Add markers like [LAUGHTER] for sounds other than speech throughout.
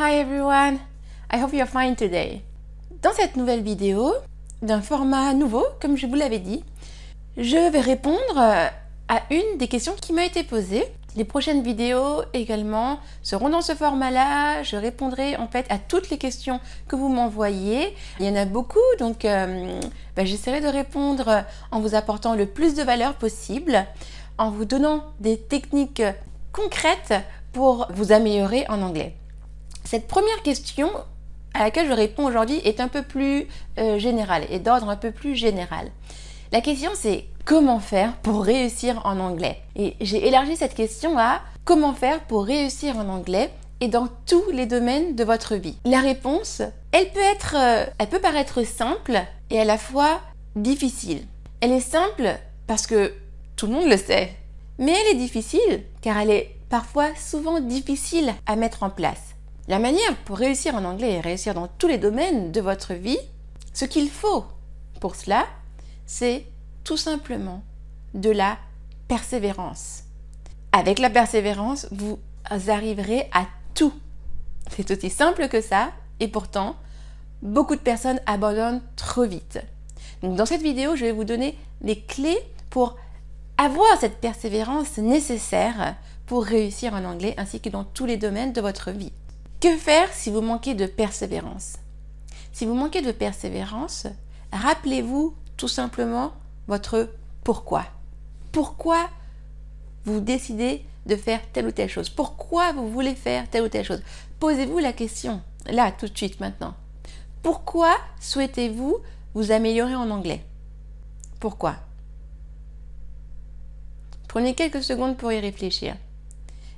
Hi everyone, I hope you're fine today. Dans cette nouvelle vidéo, d'un format nouveau, comme je vous l'avais dit, je vais répondre euh, à une des questions qui m'a été posée. Les prochaines vidéos également seront dans ce format-là. Je répondrai en fait à toutes les questions que vous m'envoyez. Il y en a beaucoup, donc euh, ben, j'essaierai de répondre en vous apportant le plus de valeur possible, en vous donnant des techniques concrètes pour vous améliorer en anglais. Cette première question à laquelle je réponds aujourd'hui est un peu plus euh, générale et d'ordre un peu plus général. La question c'est comment faire pour réussir en anglais? Et j'ai élargi cette question à comment faire pour réussir en anglais et dans tous les domaines de votre vie? La réponse, elle peut être euh, elle peut paraître simple et à la fois difficile. Elle est simple parce que tout le monde le sait. Mais elle est difficile car elle est parfois souvent difficile à mettre en place. La manière pour réussir en anglais et réussir dans tous les domaines de votre vie, ce qu'il faut pour cela, c'est tout simplement de la persévérance. Avec la persévérance, vous arriverez à tout. C'est aussi simple que ça, et pourtant, beaucoup de personnes abandonnent trop vite. Donc dans cette vidéo, je vais vous donner les clés pour avoir cette persévérance nécessaire pour réussir en anglais ainsi que dans tous les domaines de votre vie. Que faire si vous manquez de persévérance? Si vous manquez de persévérance, rappelez-vous tout simplement votre pourquoi. Pourquoi vous décidez de faire telle ou telle chose? Pourquoi vous voulez faire telle ou telle chose? Posez-vous la question, là, tout de suite, maintenant. Pourquoi souhaitez-vous vous améliorer en anglais? Pourquoi? Prenez quelques secondes pour y réfléchir.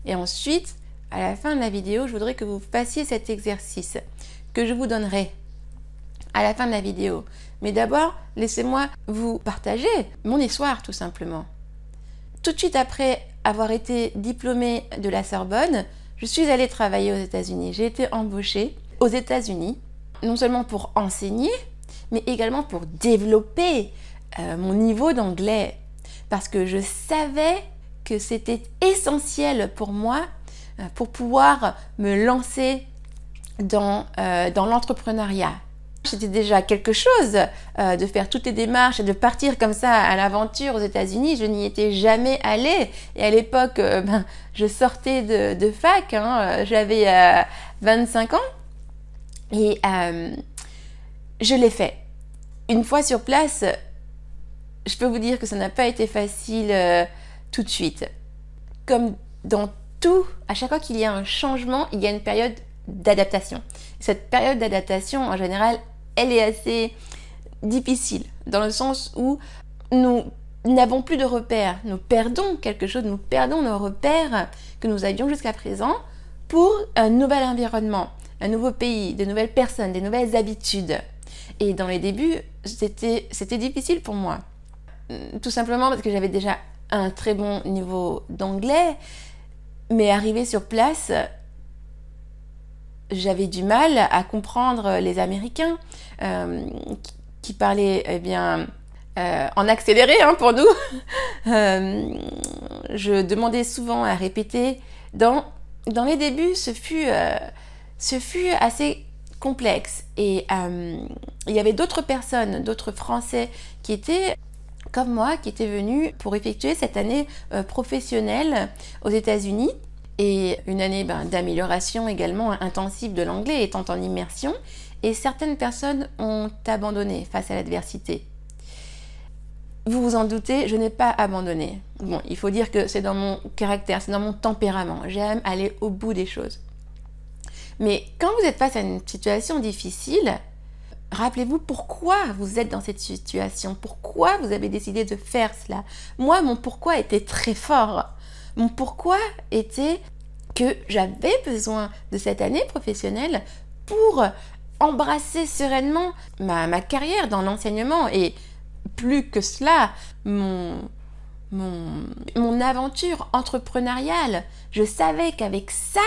Et ensuite, à la fin de la vidéo, je voudrais que vous fassiez cet exercice que je vous donnerai à la fin de la vidéo. Mais d'abord, laissez-moi vous partager mon histoire tout simplement. Tout de suite après avoir été diplômée de la Sorbonne, je suis allée travailler aux États-Unis. J'ai été embauchée aux États-Unis, non seulement pour enseigner, mais également pour développer euh, mon niveau d'anglais. Parce que je savais que c'était essentiel pour moi pour pouvoir me lancer dans, euh, dans l'entrepreneuriat. C'était déjà quelque chose euh, de faire toutes les démarches et de partir comme ça à l'aventure aux États-Unis. Je n'y étais jamais allée. Et à l'époque, [LAUGHS] ben, je sortais de, fac, hein, j'avais 25 ans. Et je l'ai fait. Une fois sur place, je peux vous dire que ça n'a pas été facile tout de suite. Comme dans tout, à chaque fois qu'il y a un changement, il y a une période d'adaptation. Cette période d'adaptation, en général, elle est assez difficile, dans le sens où nous n'avons plus de repères, nous perdons quelque chose, nous perdons nos repères que nous avions jusqu'à présent pour un nouvel environnement, un nouveau pays, de nouvelles personnes, des nouvelles habitudes. Et dans les débuts, c'était difficile pour moi. Tout simplement parce que j'avais déjà un très bon niveau d'anglais mais arrivé sur place, j'avais du mal à comprendre les Américains euh, qui, parlaient eh bien euh, en accéléré hein, pour nous. [LAUGHS] Euh, je demandais souvent à répéter. Dans, dans les débuts, ce fut, ce fut assez complexe et il y avait d'autres personnes, d'autres Français qui étaient comme moi qui était venu pour effectuer cette année euh, professionnelle aux États-Unis et une année ben, d'amélioration également intensive de l'anglais étant en immersion et certaines personnes ont abandonné face à l'adversité. Vous vous en doutez, je n'ai pas abandonné. Bon, il faut dire que c'est dans mon caractère, c'est dans mon tempérament. J'aime aller au bout des choses. Mais quand vous êtes face à une situation difficile, Rappelez-vous pourquoi vous êtes dans cette situation, pourquoi vous avez décidé de faire cela. Moi, mon pourquoi était très fort. Mon pourquoi était que j'avais besoin de cette année professionnelle pour embrasser sereinement ma, carrière dans l'enseignement et plus que cela, mon, mon, mon aventure entrepreneuriale. Je savais qu'avec ça,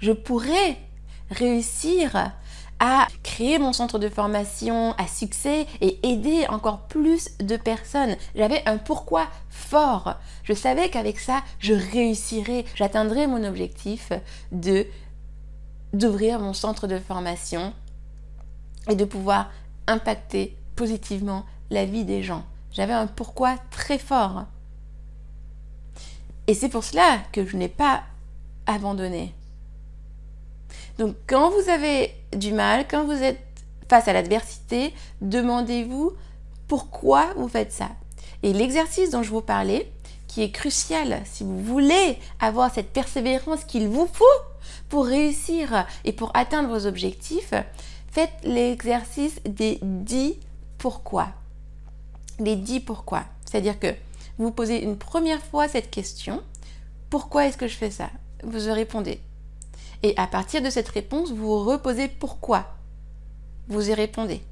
je pourrais réussir à créer mon centre de formation à succès et aider encore plus de personnes. J'avais un pourquoi fort. Je savais qu'avec ça, je réussirais, j'atteindrais mon objectif de d'ouvrir mon centre de formation et de pouvoir impacter positivement la vie des gens. J'avais un pourquoi très fort. Et c'est pour cela que je n'ai pas abandonné. Donc quand vous avez du mal, quand vous êtes face à l'adversité, demandez-vous pourquoi vous faites ça. Et l'exercice dont je vous parlais, qui est crucial si vous voulez avoir cette persévérance qu'il vous faut pour réussir et pour atteindre vos objectifs, faites l'exercice des 10 pourquoi. Les 10 pourquoi. C'est-à-dire que vous posez une première fois cette question, pourquoi est-ce que je fais ça? Vous répondez. Et à partir de cette réponse, vous reposez pourquoi. Vous y répondez.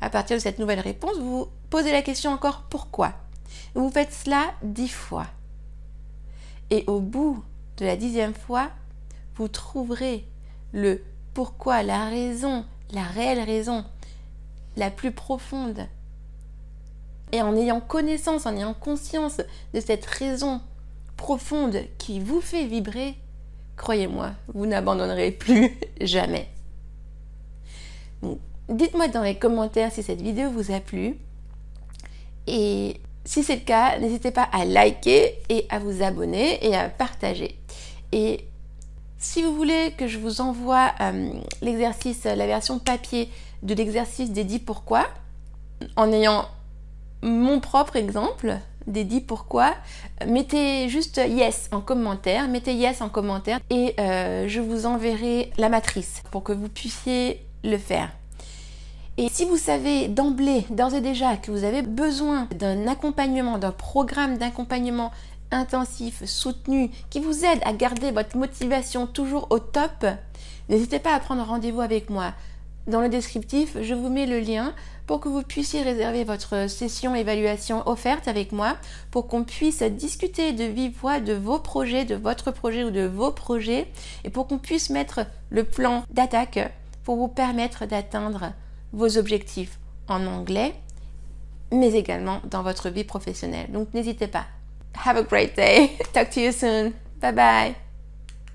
À partir de cette nouvelle réponse, vous posez la question encore pourquoi. Vous faites cela dix fois. Et au bout de la dixième fois, vous trouverez le pourquoi, la raison, la réelle raison, la plus profonde. Et en ayant connaissance, en ayant conscience de cette raison profonde qui vous fait vibrer, croyez-moi, vous n'abandonnerez plus [LAUGHS] jamais. Dites-moi dans les commentaires si cette vidéo vous a plu. Et si c'est le cas, n'hésitez pas à liker et à vous abonner et à partager. Et si vous voulez que je vous envoie euh, l'exercice, la version papier de l'exercice des 10 pourquoi, en ayant mon propre exemple des 10 pourquoi, mettez juste yes en commentaire, mettez yes en commentaire et euh, je vous enverrai la matrice pour que vous puissiez le faire. Et si vous savez d'emblée, d'ores et déjà, que vous avez besoin d'un accompagnement, d'un programme d'accompagnement intensif, soutenu, qui vous aide à garder votre motivation toujours au top, n'hésitez pas à prendre rendez-vous avec moi. Dans le descriptif, je vous mets le lien pour que vous puissiez réserver votre session évaluation offerte avec moi pour qu'on puisse discuter de vive voix de vos projets, de votre projet ou de vos projets et pour qu'on puisse mettre le plan d'attaque pour vous permettre d'atteindre vos objectifs en anglais, mais également dans votre vie professionnelle. Donc n'hésitez pas. Have a great day. [LAUGHS] Talk to you soon. Bye bye.